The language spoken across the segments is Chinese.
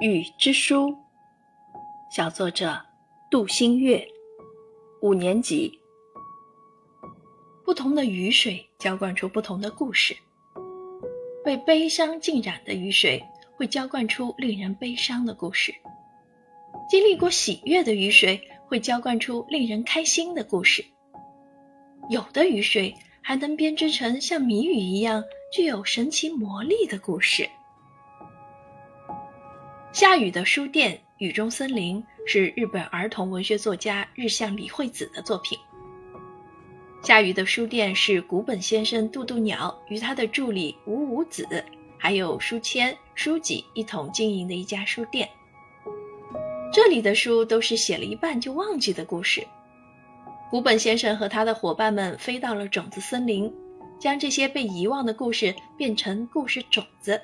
雨之书，小作者杜新月，五年级。不同的雨水浇灌出不同的故事。被悲伤浸染的雨水会浇灌出令人悲伤的故事。经历过喜悦的雨水会浇灌出令人开心的故事。有的雨水还能编织成像谜语一样具有神奇魔力的故事。下雨的书店《雨中森林》是日本儿童文学作家日向理惠子的作品。下雨的书店是古本先生渡渡鸟与他的助理五五子，还有书签、书籍一同经营的一家书店。这里的书都是写了一半就忘记的故事。古本先生和他的伙伴们飞到了种子森林，将这些被遗忘的故事变成故事种子，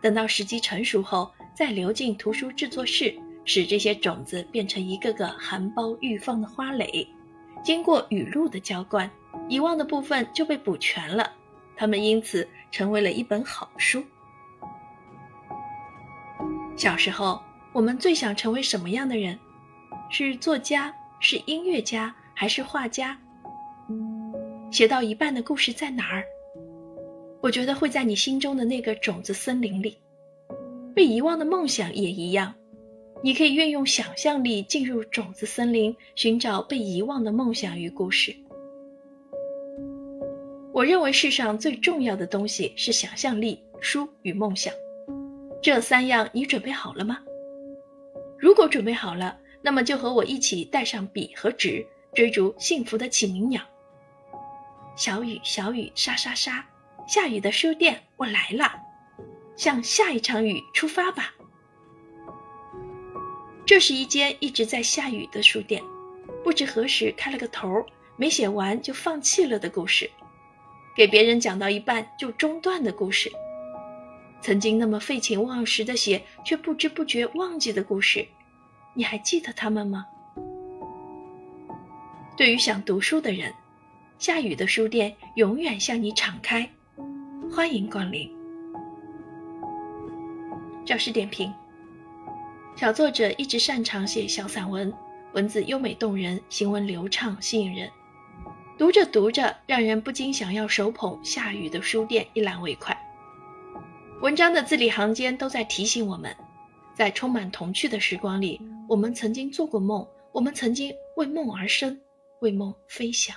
等到时机成熟后。再流进图书制作室，使这些种子变成一个个含苞欲放的花蕾。经过雨露的浇灌，遗忘的部分就被补全了。它们因此成为了一本好书。小时候，我们最想成为什么样的人？是作家，是音乐家，还是画家？写到一半的故事在哪儿？我觉得会在你心中的那个种子森林里。被遗忘的梦想也一样，你可以运用想象力进入种子森林，寻找被遗忘的梦想与故事。我认为世上最重要的东西是想象力、书与梦想，这三样你准备好了吗？如果准备好了，那么就和我一起带上笔和纸，追逐幸福的启明鸟。小雨，小雨，沙沙沙，下雨的书店，我来了。向下一场雨出发吧。这是一间一直在下雨的书店，不知何时开了个头，没写完就放弃了的故事，给别人讲到一半就中断的故事，曾经那么废寝忘食的写，却不知不觉忘记的故事，你还记得他们吗？对于想读书的人，下雨的书店永远向你敞开，欢迎光临。教师点评：小作者一直擅长写小散文，文字优美动人，行文流畅吸引人。读着读着，让人不禁想要手捧下雨的书店一览为快。文章的字里行间都在提醒我们，在充满童趣的时光里，我们曾经做过梦，我们曾经为梦而生，为梦飞翔。